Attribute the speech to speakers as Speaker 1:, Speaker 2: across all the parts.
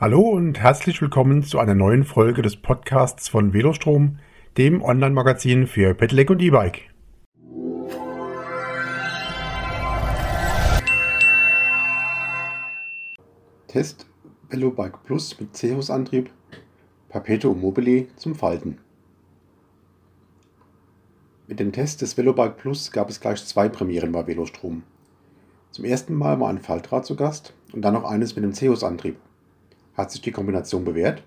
Speaker 1: Hallo und herzlich willkommen zu einer neuen Folge des Podcasts von Velostrom, dem Online-Magazin für Pedelec und E-Bike. Test Velobike Plus mit Cehus-Antrieb Perpetuum mobile zum Falten. Mit dem Test des Velobike Plus gab es gleich zwei Premieren bei Velostrom. Zum ersten Mal war ein Faltrad zu Gast und dann noch eines mit dem Cehus-Antrieb. Hat sich die Kombination bewährt?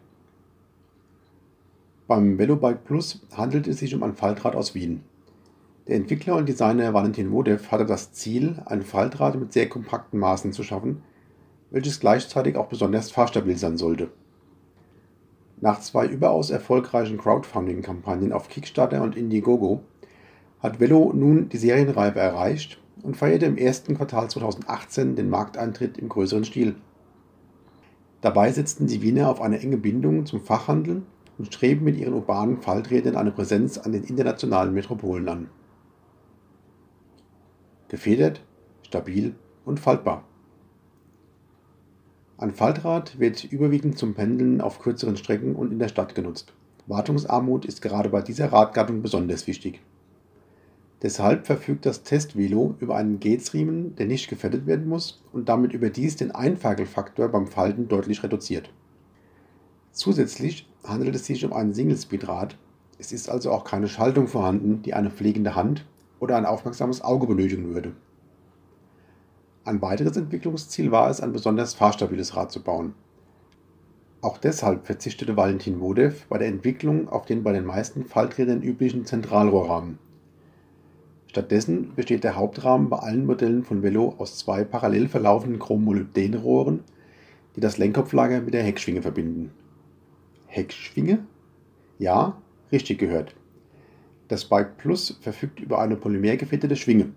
Speaker 1: Beim Velobike Plus handelt es sich um ein Faltrad aus Wien. Der Entwickler und Designer Valentin Wodev hatte das Ziel, ein Faltrad mit sehr kompakten Maßen zu schaffen, welches gleichzeitig auch besonders fahrstabil sein sollte. Nach zwei überaus erfolgreichen Crowdfunding-Kampagnen auf Kickstarter und Indiegogo hat Velo nun die Serienreife erreicht und feierte im ersten Quartal 2018 den Markteintritt im größeren Stil. Dabei setzten die Wiener auf eine enge Bindung zum Fachhandel und streben mit ihren urbanen Falträdern eine Präsenz an den internationalen Metropolen an. Gefedert, stabil und faltbar. Ein Faltrad wird überwiegend zum Pendeln auf kürzeren Strecken und in der Stadt genutzt. Wartungsarmut ist gerade bei dieser Radgattung besonders wichtig. Deshalb verfügt das Testvelo über einen Gates-Riemen, der nicht gefettet werden muss und damit überdies den Einferkelfaktor beim Falten deutlich reduziert. Zusätzlich handelt es sich um ein Single-Speed-Rad. Es ist also auch keine Schaltung vorhanden, die eine pflegende Hand oder ein aufmerksames Auge benötigen würde. Ein weiteres Entwicklungsziel war es, ein besonders fahrstabiles Rad zu bauen. Auch deshalb verzichtete Valentin Wodev bei der Entwicklung auf den bei den meisten Falträdern üblichen Zentralrohrrahmen Stattdessen besteht der Hauptrahmen bei allen Modellen von Velo aus zwei parallel verlaufenden Chrommolybdenrohren, die das Lenkkopflager mit der Heckschwinge verbinden. Heckschwinge? Ja, richtig gehört. Das Bike Plus verfügt über eine polymergefettete Schwinge.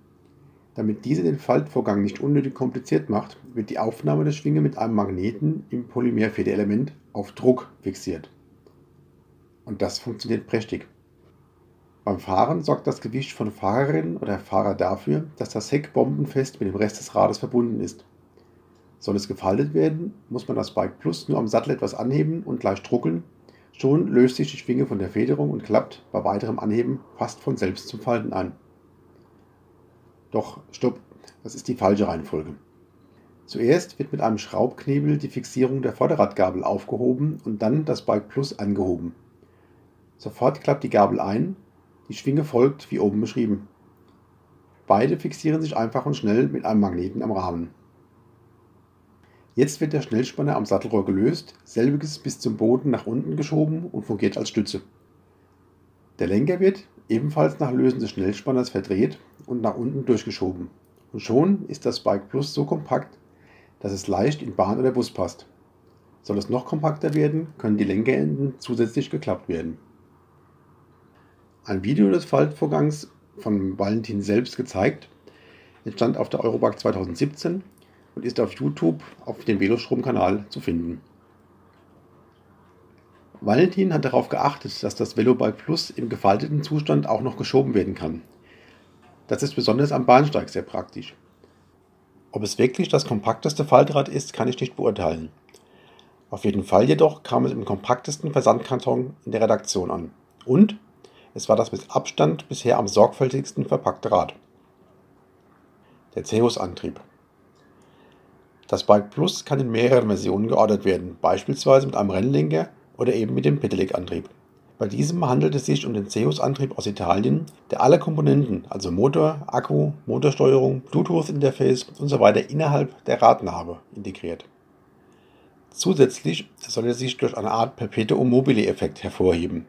Speaker 1: Damit diese den Faltvorgang nicht unnötig kompliziert macht, wird die Aufnahme der Schwinge mit einem Magneten im Polymerfederelement auf Druck fixiert. Und das funktioniert prächtig. Beim Fahren sorgt das Gewicht von Fahrerin oder Fahrer dafür, dass das Heck bombenfest mit dem Rest des Rades verbunden ist. Soll es gefaltet werden, muss man das Bike Plus nur am Sattel etwas anheben und leicht druckeln. Schon löst sich die Schwinge von der Federung und klappt bei weiterem Anheben fast von selbst zum Falten ein. Doch, stopp, das ist die falsche Reihenfolge. Zuerst wird mit einem Schraubknebel die Fixierung der Vorderradgabel aufgehoben und dann das Bike Plus angehoben. Sofort klappt die Gabel ein die Schwinge folgt wie oben beschrieben. Beide fixieren sich einfach und schnell mit einem Magneten am Rahmen. Jetzt wird der Schnellspanner am Sattelrohr gelöst, selbiges bis zum Boden nach unten geschoben und fungiert als Stütze. Der Lenker wird ebenfalls nach Lösen des Schnellspanners verdreht und nach unten durchgeschoben. Und schon ist das Bike Plus so kompakt, dass es leicht in Bahn oder Bus passt. Soll es noch kompakter werden, können die Lenkerenden zusätzlich geklappt werden. Ein Video des Faltvorgangs von Valentin selbst gezeigt, entstand auf der Eurobike 2017 und ist auf YouTube auf dem Velostrom-Kanal zu finden. Valentin hat darauf geachtet, dass das Velobike Plus im gefalteten Zustand auch noch geschoben werden kann. Das ist besonders am Bahnsteig sehr praktisch. Ob es wirklich das kompakteste Faltrad ist, kann ich nicht beurteilen. Auf jeden Fall jedoch kam es im kompaktesten Versandkarton in der Redaktion an. Und es war das mit Abstand bisher am sorgfältigsten verpackte Rad. Der Zeus-Antrieb. Das Bike Plus kann in mehreren Versionen geordert werden, beispielsweise mit einem Rennlenker oder eben mit dem Pedelec-Antrieb. Bei diesem handelt es sich um den Zeus-Antrieb aus Italien, der alle Komponenten, also Motor, Akku, Motorsteuerung, Bluetooth-Interface usw. So innerhalb der Radnabe integriert. Zusätzlich soll er sich durch eine Art Perpetuum mobile-Effekt hervorheben.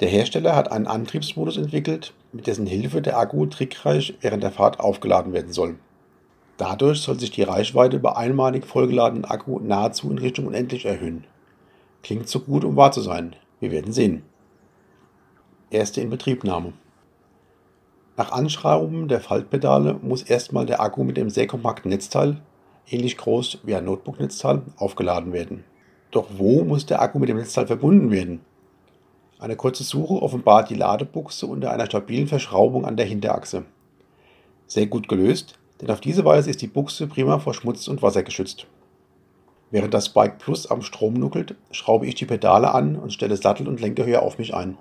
Speaker 1: Der Hersteller hat einen Antriebsmodus entwickelt, mit dessen Hilfe der Akku trickreich während der Fahrt aufgeladen werden soll. Dadurch soll sich die Reichweite bei einmalig vollgeladenen Akku nahezu in Richtung unendlich erhöhen. Klingt so gut, um wahr zu sein. Wir werden sehen. Erste Inbetriebnahme. Nach Anschrauben der Faltpedale muss erstmal der Akku mit dem sehr kompakten Netzteil, ähnlich groß wie ein Notebook-Netzteil, aufgeladen werden. Doch wo muss der Akku mit dem Netzteil verbunden werden? Eine kurze Suche offenbart die Ladebuchse unter einer stabilen Verschraubung an der Hinterachse. Sehr gut gelöst, denn auf diese Weise ist die Buchse prima vor Schmutz und Wasser geschützt. Während das Bike Plus am Strom nuckelt, schraube ich die Pedale an und stelle Sattel- und Lenkerhöhe auf mich ein.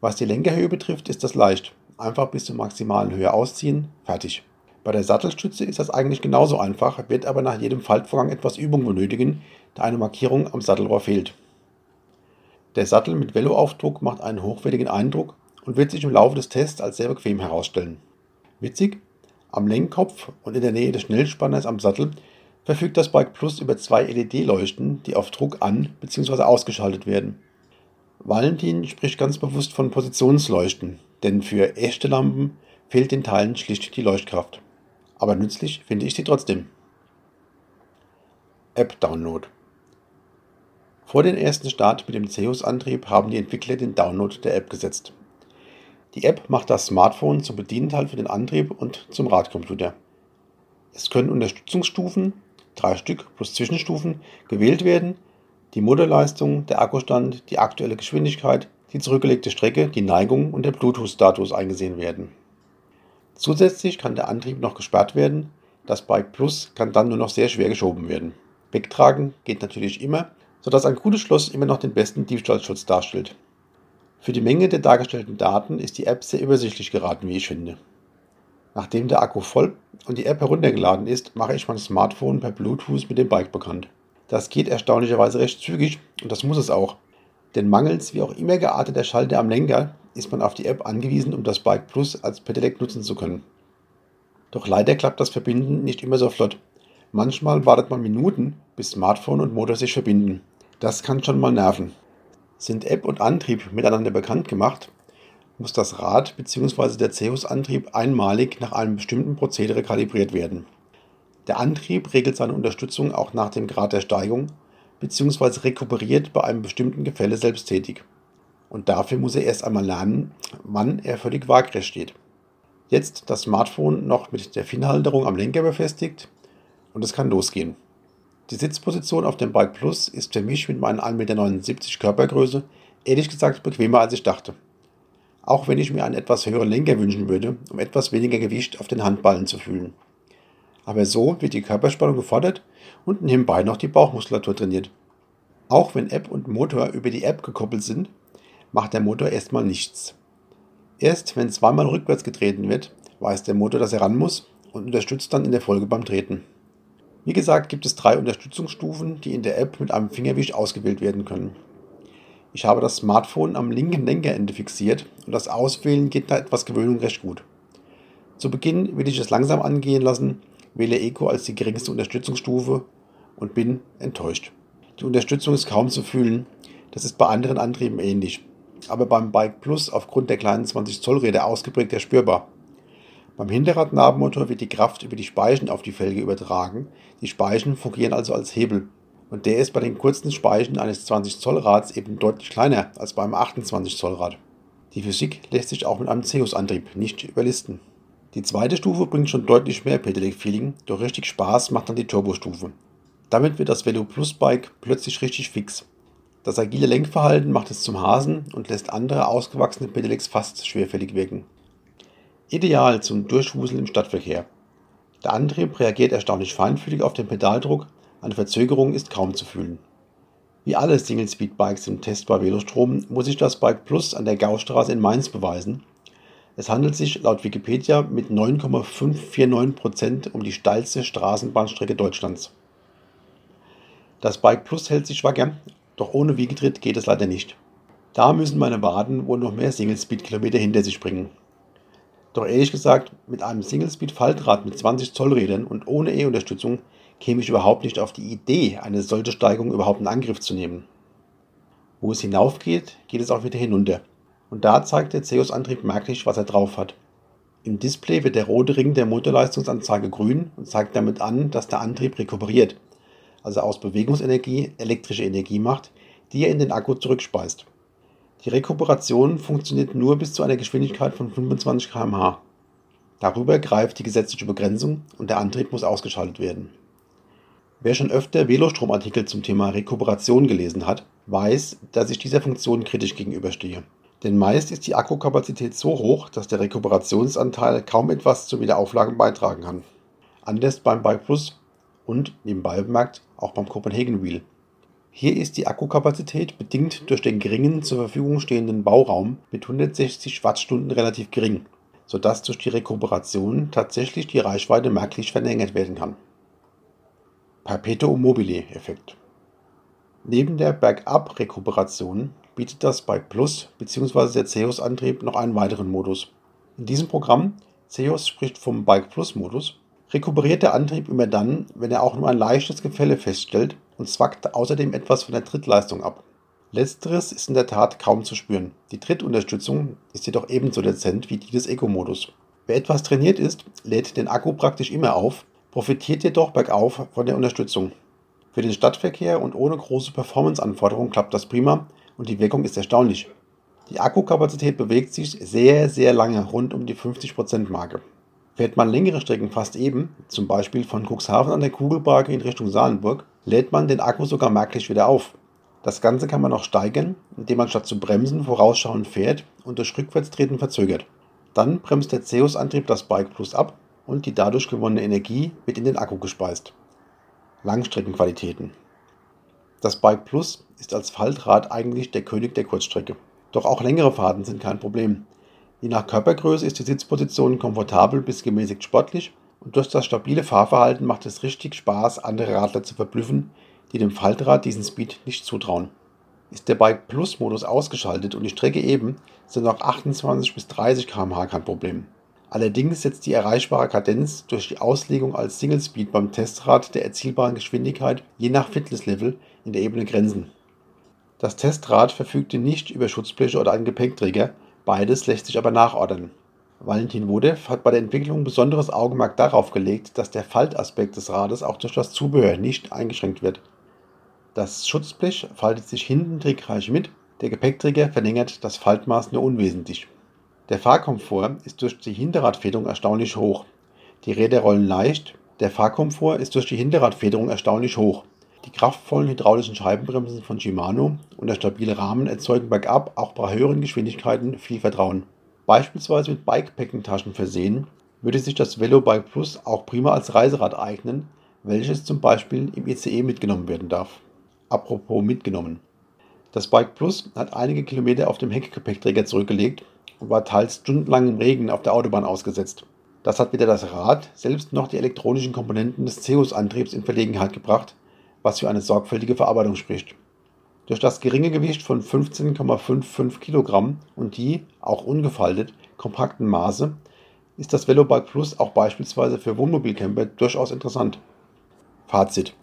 Speaker 1: Was die Lenkerhöhe betrifft, ist das leicht. Einfach bis zur maximalen Höhe ausziehen, fertig. Bei der Sattelstütze ist das eigentlich genauso einfach, wird aber nach jedem Faltvorgang etwas Übung benötigen, da eine Markierung am Sattelrohr fehlt. Der Sattel mit Veloaufdruck macht einen hochwertigen Eindruck und wird sich im Laufe des Tests als sehr bequem herausstellen. Witzig, am Lenkkopf und in der Nähe des Schnellspanners am Sattel verfügt das Bike Plus über zwei LED-Leuchten, die auf Druck an bzw. ausgeschaltet werden. Valentin spricht ganz bewusst von Positionsleuchten, denn für echte Lampen fehlt den Teilen schlicht die Leuchtkraft. Aber nützlich finde ich sie trotzdem. App-Download Vor dem ersten Start mit dem Zeus-Antrieb haben die Entwickler den Download der App gesetzt. Die App macht das Smartphone zum Bedienteil für den Antrieb und zum Radcomputer. Es können Unterstützungsstufen, drei Stück plus Zwischenstufen, gewählt werden, die Motorleistung, der Akkustand, die aktuelle Geschwindigkeit, die zurückgelegte Strecke, die Neigung und der Bluetooth-Status eingesehen werden. Zusätzlich kann der Antrieb noch gesperrt werden, das Bike Plus kann dann nur noch sehr schwer geschoben werden. Wegtragen geht natürlich immer, sodass ein gutes Schloss immer noch den besten Diebstahlschutz darstellt. Für die Menge der dargestellten Daten ist die App sehr übersichtlich geraten, wie ich finde. Nachdem der Akku voll und die App heruntergeladen ist, mache ich mein Smartphone per Bluetooth mit dem Bike bekannt. Das geht erstaunlicherweise recht zügig und das muss es auch. Denn mangels wie auch immer gearteter Schalter am Lenker ist man auf die App angewiesen, um das Bike Plus als Pedelec nutzen zu können. Doch leider klappt das Verbinden nicht immer so flott. Manchmal wartet man Minuten, bis Smartphone und Motor sich verbinden. Das kann schon mal nerven. Sind App und Antrieb miteinander bekannt gemacht, muss das Rad bzw. der Zeus-Antrieb einmalig nach einem bestimmten Prozedere kalibriert werden. Der Antrieb regelt seine Unterstützung auch nach dem Grad der Steigung bzw. rekuperiert bei einem bestimmten Gefälle selbsttätig. Und dafür muss er erst einmal lernen, wann er völlig waagrecht steht. Jetzt das Smartphone noch mit der Finnhalterung am Lenker befestigt und es kann losgehen. Die Sitzposition auf dem Bike Plus ist für mich mit meinen 1,79 Meter Körpergröße ehrlich gesagt bequemer als ich dachte auch wenn ich mir einen etwas höheren Lenker wünschen würde, um etwas weniger Gewicht auf den Handballen zu fühlen. Aber so wird die Körperspannung gefordert und nebenbei noch die Bauchmuskulatur trainiert. Auch wenn App und Motor über die App gekoppelt sind, macht der Motor erstmal nichts. Erst wenn zweimal rückwärts getreten wird, weiß der Motor, dass er ran muss und unterstützt dann in der Folge beim Treten. Wie gesagt, gibt es drei Unterstützungsstufen, die in der App mit einem Fingerwisch ausgewählt werden können. Ich habe das Smartphone am linken Lenkerende fixiert und das Auswählen geht nach etwas Gewöhnung recht gut. Zu Beginn will ich es langsam angehen lassen, wähle Eco als die geringste Unterstützungsstufe und bin enttäuscht. Die Unterstützung ist kaum zu fühlen, das ist bei anderen Antrieben ähnlich, aber beim Bike Plus aufgrund der kleinen 20 Zoll Räder ausgeprägt spürbar. Beim Hinterradnabenmotor wird die Kraft über die Speichen auf die Felge übertragen, die Speichen fungieren also als Hebel und der ist bei den kurzen Speichen eines 20 Zoll Rads eben deutlich kleiner als beim 28 Zoll Rad. Die Physik lässt sich auch mit einem Zeus-Antrieb nicht überlisten. Die zweite Stufe bringt schon deutlich mehr Pedelec-Feeling, doch richtig Spaß macht dann die Turbo-Stufe. Damit wird das Velo Plus Bike plötzlich richtig fix. Das agile Lenkverhalten macht es zum Hasen und lässt andere ausgewachsene Pedelecs fast schwerfällig wirken. Ideal zum Durchwuseln im Stadtverkehr. Der Antrieb reagiert erstaunlich feinfühlig auf den Pedaldruck eine Verzögerung ist kaum zu fühlen. Wie alle Single-Speed-Bikes im Test bei Velostrom muss sich das Bike Plus an der Gaustraße in Mainz beweisen. Es handelt sich laut Wikipedia mit 9,549% um die steilste Straßenbahnstrecke Deutschlands. Das Bike Plus hält sich wacker, doch ohne Wiegetritt geht es leider nicht. Da müssen meine Waden wohl noch mehr Single-Speed-Kilometer hinter sich bringen. Doch ehrlich gesagt, mit einem Single-Speed-Faltrad mit 20 Zoll Rädern und ohne E-Unterstützung käme ich überhaupt nicht auf die Idee, eine solche Steigung überhaupt in Angriff zu nehmen. Wo es hinaufgeht, geht es auch wieder hinunter. Und da zeigt der Zeus-Antrieb merklich, was er drauf hat. Im Display wird der rote Ring der Motorleistungsanzeige grün und zeigt damit an, dass der Antrieb rekuperiert, also aus Bewegungsenergie elektrische Energie macht, die er in den Akku zurückspeist. Die Rekuperation funktioniert nur bis zu einer Geschwindigkeit von 25 km/h. Darüber greift die gesetzliche Begrenzung und der Antrieb muss ausgeschaltet werden. Wer schon öfter Velostromartikel zum Thema Rekuperation gelesen hat, weiß, dass ich dieser Funktion kritisch gegenüberstehe. Denn meist ist die Akkukapazität so hoch, dass der Rekuperationsanteil kaum etwas zur Wiederauflage beitragen kann. Anders beim Bike Plus und, nebenbei bemerkt, auch beim Copenhagen Wheel. Hier ist die Akkukapazität bedingt durch den geringen zur Verfügung stehenden Bauraum mit 160 Wattstunden relativ gering, sodass durch die Rekuperation tatsächlich die Reichweite merklich verlängert werden kann. Perpetuum mobile Effekt Neben der Bergab-Rekuperation bietet das Bike Plus bzw. der Ceos-Antrieb noch einen weiteren Modus. In diesem Programm, Ceos spricht vom Bike Plus Modus, rekuperiert der Antrieb immer dann, wenn er auch nur ein leichtes Gefälle feststellt und zwackt außerdem etwas von der Trittleistung ab. Letzteres ist in der Tat kaum zu spüren. Die Trittunterstützung ist jedoch ebenso dezent wie die des Eco-Modus. Wer etwas trainiert ist, lädt den Akku praktisch immer auf, profitiert jedoch bergauf von der Unterstützung. Für den Stadtverkehr und ohne große Performance-Anforderungen klappt das prima und die Wirkung ist erstaunlich. Die Akkukapazität bewegt sich sehr, sehr lange rund um die 50%-Marke. Fährt man längere Strecken fast eben, zum Beispiel von Cuxhaven an der Kugelbarke in Richtung Salenburg, lädt man den Akku sogar merklich wieder auf. Das Ganze kann man noch steigern, indem man statt zu bremsen vorausschauend fährt und durch Rückwärtstreten verzögert. Dann bremst der Zeus-Antrieb das Bike Plus ab und die dadurch gewonnene Energie wird in den Akku gespeist. Langstreckenqualitäten Das Bike Plus ist als Faltrad eigentlich der König der Kurzstrecke. Doch auch längere Fahrten sind kein Problem. Je nach Körpergröße ist die Sitzposition komfortabel bis gemäßigt sportlich und durch das stabile Fahrverhalten macht es richtig Spaß, andere Radler zu verblüffen, die dem Faltrad diesen Speed nicht zutrauen. Ist der Bike Plus Modus ausgeschaltet und die Strecke eben, sind auch 28 bis 30 km/h kein Problem. Allerdings setzt die erreichbare Kadenz durch die Auslegung als Single Speed beim Testrad der erzielbaren Geschwindigkeit je nach Fitnesslevel in der Ebene Grenzen. Das Testrad verfügte nicht über Schutzbleche oder einen Gepäckträger, Beides lässt sich aber nachordern. Valentin Wodew hat bei der Entwicklung besonderes Augenmerk darauf gelegt, dass der Faltaspekt des Rades auch durch das Zubehör nicht eingeschränkt wird. Das Schutzblech faltet sich hinten trickreich mit, der Gepäckträger verlängert das Faltmaß nur unwesentlich. Der Fahrkomfort ist durch die Hinterradfederung erstaunlich hoch. Die Räder rollen leicht, der Fahrkomfort ist durch die Hinterradfederung erstaunlich hoch. Die kraftvollen hydraulischen Scheibenbremsen von Shimano und der stabile Rahmen erzeugen bergab auch bei höheren Geschwindigkeiten viel Vertrauen. Beispielsweise mit Bikepackingtaschen versehen, würde sich das Velo Bike Plus auch prima als Reiserad eignen, welches zum Beispiel im ICE mitgenommen werden darf. Apropos mitgenommen. Das Bike Plus hat einige Kilometer auf dem Heckgepäckträger zurückgelegt und war teils stundenlang im Regen auf der Autobahn ausgesetzt. Das hat weder das Rad, selbst noch die elektronischen Komponenten des Zeus-Antriebs in Verlegenheit gebracht, was für eine sorgfältige Verarbeitung spricht. Durch das geringe Gewicht von 15,55 Kilogramm und die, auch ungefaltet, kompakten Maße ist das Velobike Plus auch beispielsweise für Wohnmobilcamper durchaus interessant. Fazit.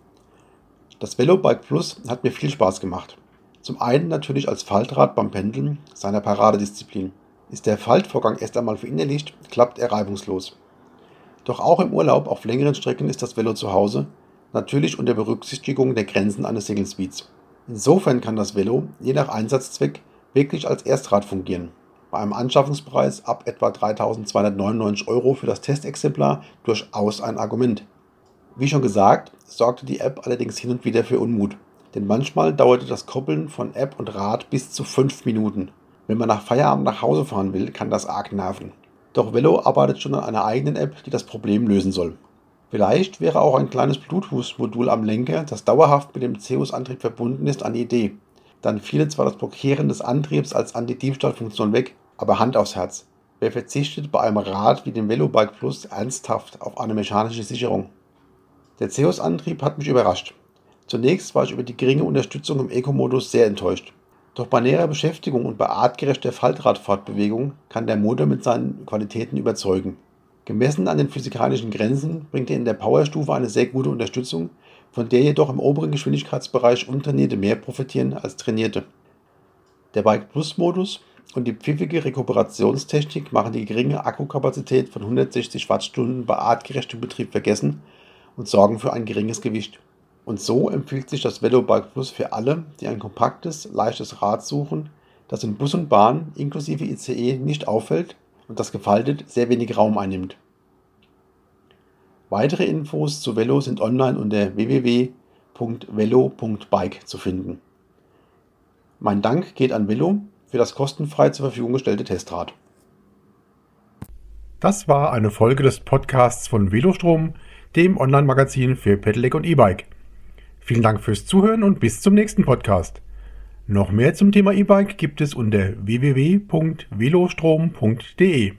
Speaker 1: Das Velobike Plus hat mir viel Spaß gemacht. Zum einen natürlich als Faltrad beim Pendeln, seiner Paradedisziplin. Ist der Faltvorgang erst einmal verinnerlicht, klappt er reibungslos. Doch auch im Urlaub auf längeren Strecken ist das Velo zu Hause natürlich unter Berücksichtigung der Grenzen eines Single Speeds. Insofern kann das Velo, je nach Einsatzzweck, wirklich als Erstrad fungieren. Bei einem Anschaffungspreis ab etwa 3.299 Euro für das Testexemplar durchaus ein Argument. Wie schon gesagt, sorgte die App allerdings hin und wieder für Unmut. Denn manchmal dauerte das Koppeln von App und Rad bis zu 5 Minuten. Wenn man nach Feierabend nach Hause fahren will, kann das arg nerven. Doch Velo arbeitet schon an einer eigenen App, die das Problem lösen soll. Vielleicht wäre auch ein kleines Bluetooth-Modul am Lenker, das dauerhaft mit dem Zeus-Antrieb verbunden ist, eine Idee. Dann fiele zwar das Blockieren des Antriebs als Anti-Diebstahl-Funktion weg, aber Hand aufs Herz. Wer verzichtet bei einem Rad wie dem Velobike Plus ernsthaft auf eine mechanische Sicherung? Der Zeus-Antrieb hat mich überrascht. Zunächst war ich über die geringe Unterstützung im Eco-Modus sehr enttäuscht. Doch bei näherer Beschäftigung und bei artgerechter Faltradfortbewegung kann der Motor mit seinen Qualitäten überzeugen. Gemessen an den physikalischen Grenzen bringt er in der Powerstufe eine sehr gute Unterstützung, von der jedoch im oberen Geschwindigkeitsbereich Untrainierte mehr profitieren als Trainierte. Der Bike Plus Modus und die pfiffige Rekuperationstechnik machen die geringe Akkukapazität von 160 Wattstunden bei artgerechtem Betrieb vergessen und sorgen für ein geringes Gewicht. Und so empfiehlt sich das Velo Bike Plus für alle, die ein kompaktes, leichtes Rad suchen, das in Bus und Bahn inklusive ICE nicht auffällt und das gefaltet sehr wenig Raum einnimmt. Weitere Infos zu Velo sind online unter www.velo.bike zu finden. Mein Dank geht an Velo für das kostenfrei zur Verfügung gestellte Testrad.
Speaker 2: Das war eine Folge des Podcasts von Velostrom, dem Online-Magazin für Pedelec und E-Bike.
Speaker 1: Vielen Dank fürs Zuhören und bis zum nächsten Podcast. Noch mehr zum Thema E-Bike gibt es unter www.velostrom.de.